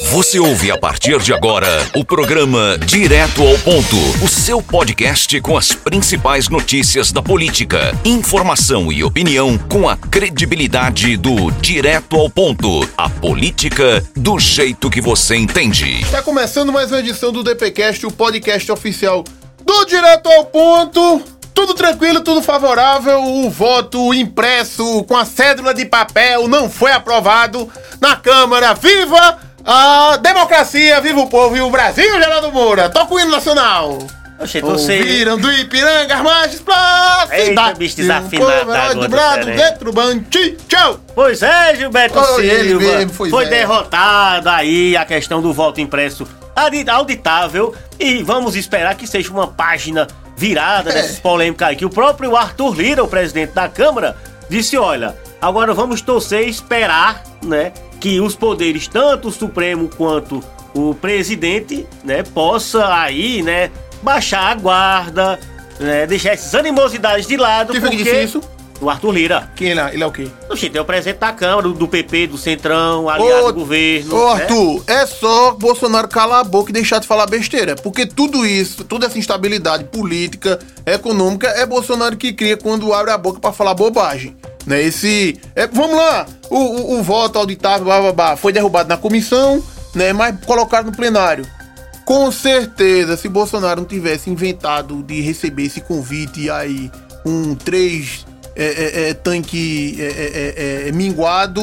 Você ouve a partir de agora o programa Direto ao Ponto, o seu podcast com as principais notícias da política, informação e opinião com a credibilidade do Direto ao Ponto, a política do jeito que você entende. Está começando mais uma edição do DPcast, o podcast oficial do Direto ao Ponto. Tudo tranquilo, tudo favorável. O voto impresso com a cédula de papel não foi aprovado na Câmara. Viva a democracia! Viva o povo! Viva o Brasil, Geraldo Moura! Toca o hino nacional! Oxe, você. Ouviram do Ipiranga, as margens pra Eita, cidade. bicho Um desafinado herói agora, dobrado, dentro, banti, tchau! Pois é, Gilberto Oh, Silva. mesmo, pois foi é. derrotada aí a questão do voto impresso audi- auditável. E vamos esperar que seja uma página virada É. dessas polêmicas aí. Que o próprio Arthur Lira, o presidente da Câmara, disse: olha, agora vamos torcer e esperar, né? Que os poderes, tanto o Supremo quanto o presidente, né, possa aí, né, baixar a guarda, né, deixar essas animosidades de lado. Quem foi que porque... disse isso? O Arthur Lira. Quem ele é? Ele é o quê? Oxi, tem o presidente da Câmara, do, PP, do Centrão, aliado do governo. Ô, né? Arthur, é só Bolsonaro calar a boca e deixar de falar besteira. Porque tudo isso, toda essa instabilidade política, econômica, é Bolsonaro que cria quando abre a boca pra falar bobagem. Né? Esse. é, vamos lá! O, o, o voto auditável, blá, blá, blá, foi derrubado na comissão, né? Mas colocado no plenário. Com certeza, se Bolsonaro não tivesse inventado de receber esse convite aí, um três é, é, é, tanque é, é, é, minguado,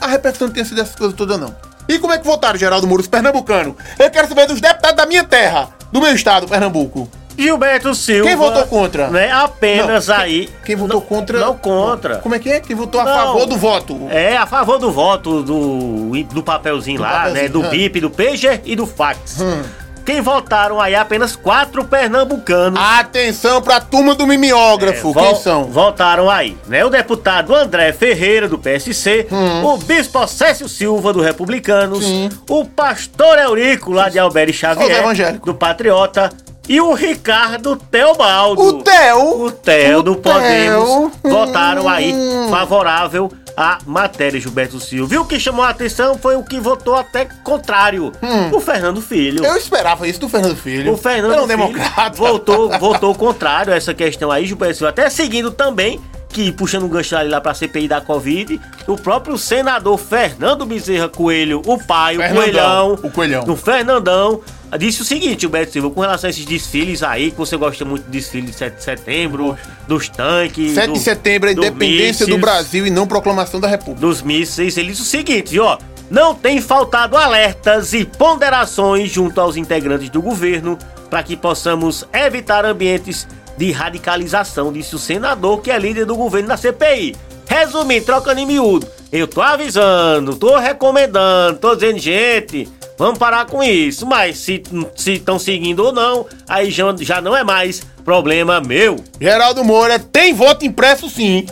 a repercussão não tinha sido essas coisas todas, não. E como é que votaram, Geraldo Mouros, pernambucano? Eu quero saber dos deputados da minha terra, do meu estado, Pernambuco. Gilberto Silva. Quem votou contra? Né, apenas Não, aí. Quem votou Não- contra. Não contra. Como é que é? Quem votou a Não. favor do voto? É, a favor do voto do, do papelzinho Do lá, papelzinho, né? Do hum. BIP, do pager e do fax. Hum. Quem votaram aí apenas quatro pernambucanos. Atenção pra turma do mimeógrafo. É, Quem são? Votaram aí, né? O deputado André Ferreira, do PSC, o bispo Cécio Silva, do Republicanos, Hum. Sim. o pastor Eurico, lá de Alberto Xavier, do Patriota, e o Ricardo Teobaldo. O Theo. O Theo O do Theo. Podemos votaram aí Hum. favorável à matéria, Gilberto Silva. E o que chamou a atenção foi o que votou até contrário, o Fernando Filho. Hum. Eu esperava isso do Fernando Filho. O Fernando Era um Filho democrata. Votou, votou contrário a essa questão aí, Gilberto Silva. Até seguindo também, que puxando um gancho ali lá pra CPI da Covid, o próprio senador Fernando Bezerra Coelho, o pai, o Fernandão, Coelhão. o Coelhão. O Fernandão. Disse o seguinte, Gilberto Silva, com relação a esses desfiles aí, que você gosta muito de desfile de 7 de setembro, dos tanques. 7 do- de setembro é independência do mísseis, Brasil e não proclamação da República. dos mísseis, ele disse o seguinte, ó. Não tem faltado alertas e ponderações junto aos integrantes do governo para que possamos evitar ambientes de radicalização, disse o senador que é líder do governo na CPI. Resumindo, trocando em miúdo, eu tô avisando, tô recomendando, tô dizendo, gente, vamos parar com isso. Mas se estão seguindo ou não, aí já, já não é mais problema meu. Geraldo Moura tem voto impresso sim.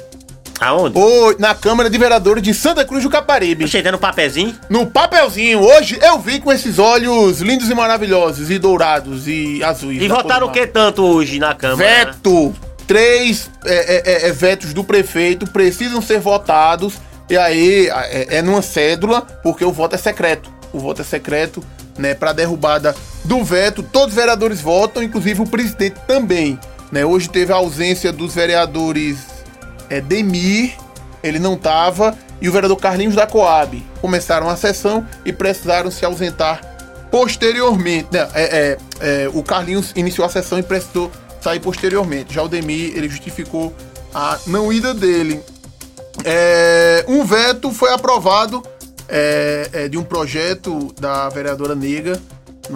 Aonde? Ô, na Câmara de Vereadores de Santa Cruz do Caparibe. Cheio no papelzinho. No papelzinho, hoje eu vi com esses olhos lindos e maravilhosos, e dourados e azuis. E votaram o que tanto hoje na Câmara? Veto! Três é, é, é, vetos do prefeito precisam ser votados. E aí é, é numa cédula, porque o voto é secreto. O voto é secreto, né? Pra derrubada do veto. Todos os vereadores votam, inclusive o presidente também. Né? Hoje teve a ausência dos vereadores é, Demir, ele não tava, e o vereador Carlinhos da Coab. Começaram a sessão e precisaram se ausentar posteriormente. Né, é, é, é, o Carlinhos iniciou a sessão e precisou sair posteriormente. Já o Demir, ele justificou a não ida dele. É, um veto foi aprovado é, é, de um projeto da vereadora Nega.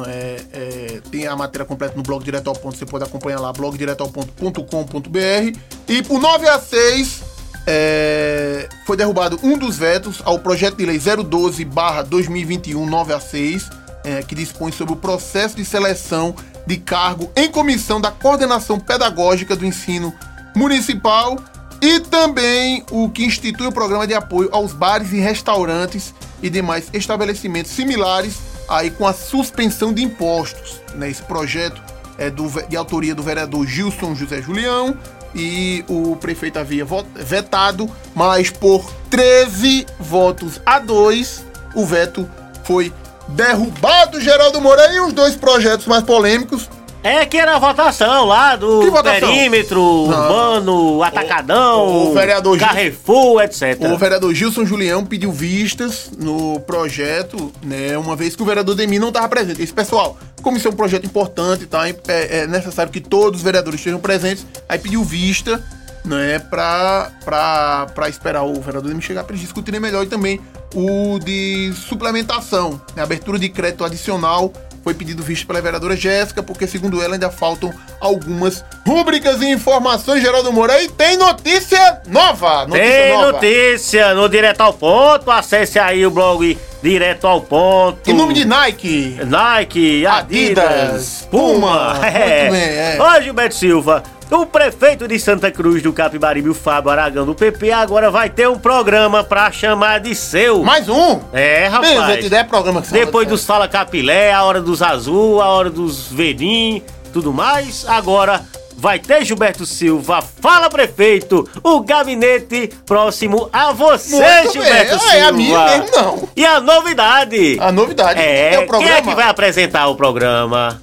é, é, tem a matéria completa no blog Direto ao Ponto, você pode acompanhar lá, blogdiretoalponto.com.br. E por 9 a 6 é, foi derrubado um dos vetos ao projeto de lei 012-2021 9 a 6, é, que dispõe sobre o processo de seleção de cargo em comissão da coordenação pedagógica do ensino municipal e também o que institui o programa de apoio aos bares e restaurantes e demais estabelecimentos similares aí com a suspensão de impostos. Né? Esse projeto é do, de autoria do vereador Gilson José Julião e o prefeito havia vetado, mas por 13 votos a 2 o veto foi derrubado Geraldo Moura e os dois projetos mais polêmicos. É que era a votação lá do votação? perímetro, urbano, atacadão, o vereador Gil- Carrefour, etc. O vereador Gilson Julião pediu vistas no projeto, né? Uma vez que o vereador Demi não estava presente. Esse pessoal, como isso é um projeto importante, tá? É, é necessário que todos os vereadores estejam presentes. Aí pediu vista, né? Pra, pra, pra esperar o vereador Demi chegar para eles discutirem melhor. E também o de suplementação, né? abertura de crédito adicional. Foi pedido vista pela vereadora Jéssica, porque segundo ela ainda faltam algumas rúbricas e informações, Geraldo Moura. E tem notícia nova! Notícia Tem nova. notícia no Direto ao Ponto. Acesse aí o blog Direto ao Ponto. Em nome de Nike. Nike, Adidas, Adidas, Puma. Puma. É. É. Ô, Gilberto Silva, o prefeito de Santa Cruz do Capibaribe, o Fábio Aragão do PP, agora vai ter um programa pra chamar de seu. Mais um. É, rapaz. Bem, gente, ideia programa que Depois dos Fala Capilé, a hora dos Azul, a hora dos Vedim, tudo mais. Agora vai ter Gilberto Silva. Fala, prefeito! O gabinete próximo a você, Muito Gilberto bem. Silva. Ah, é a minha mesmo, não. E a novidade? A novidade. É, é o programa. quem é que vai apresentar o programa?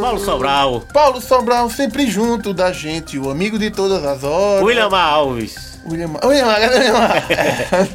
Paulo Sobral. Paulo Sobral, sempre junto da gente, o amigo de todas as horas. William Alves. William. William, William.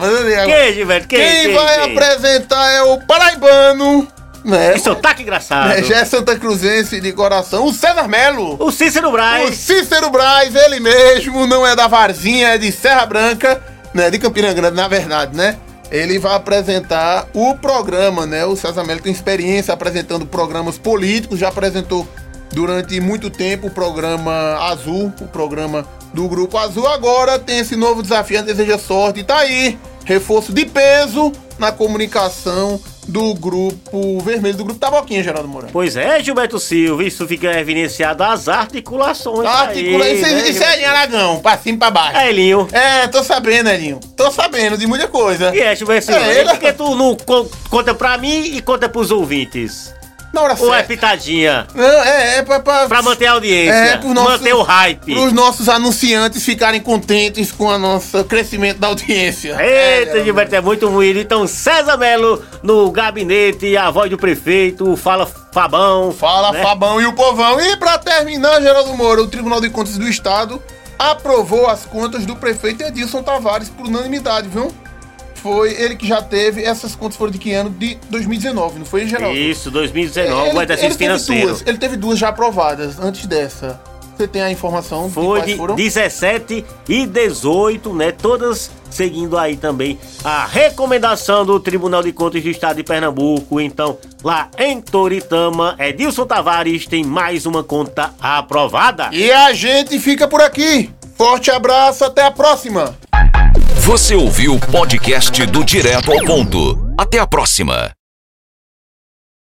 Vamos ver agora. Quem, Gilberto? Quem? Quem quem, vai quem? apresentar é o paraibano, né? Que sotaque engraçado. É, já é Santa Cruzense de coração, o César Melo. O Cícero O Braz. Cícero Braz, ele mesmo, não é da Varzinha, é de Serra Branca, né? De Campina Grande, na verdade, né? Ele vai apresentar o programa, né? O César Melo tem experiência apresentando programas políticos, já apresentou durante muito tempo o programa Azul, o programa do Grupo Azul. Agora tem esse novo desafio, deseja sorte e tá aí. Reforço de peso na comunicação do Grupo Vermelho, do Grupo Taboquinha, Geraldo Moura. Pois é, Gilberto Silva, isso fica evidenciado as articulações. Articula, aí, isso, é- né, isso é Gilberto? Aragão, pra cima e pra baixo. É, Elinho. É, tô sabendo, Elinho. Tô sabendo de muita coisa. E é, Gilberto Silva, É, ele- por que tu não con- conta pra mim e conta pros ouvintes? Na hora Ou é certa. pitadinha? Não, é, é pra, pra, Pra manter a audiência, É, pro nosso- manter o hype. pros nossos anunciantes ficarem contentes com o nosso crescimento da audiência. Eita, É, Gilberto, é muito ruim. Então, César Melo no gabinete, a voz do prefeito, fala Fabão. Fala, né? Fabão e o povão. E pra terminar, Geraldo Moura, o Tribunal de Contas do Estado aprovou as contas do prefeito Edilson Tavares por unanimidade, viu? Foi ele que já teve, essas contas foram de que ano? De 2019, não foi, Geraldo? Isso, 2019, o exercício teve financeiro. Duas, ele teve duas já aprovadas antes dessa. Você tem a informação Foi de de foram? 17 e 18, né? Todas seguindo aí também a recomendação do Tribunal de Contas do Estado de Pernambuco. Então, lá em Toritama, Edilson Tavares tem mais uma conta aprovada. E a gente fica por aqui. Forte abraço, até a próxima. Você ouviu o podcast do Direto ao Ponto. Até a próxima.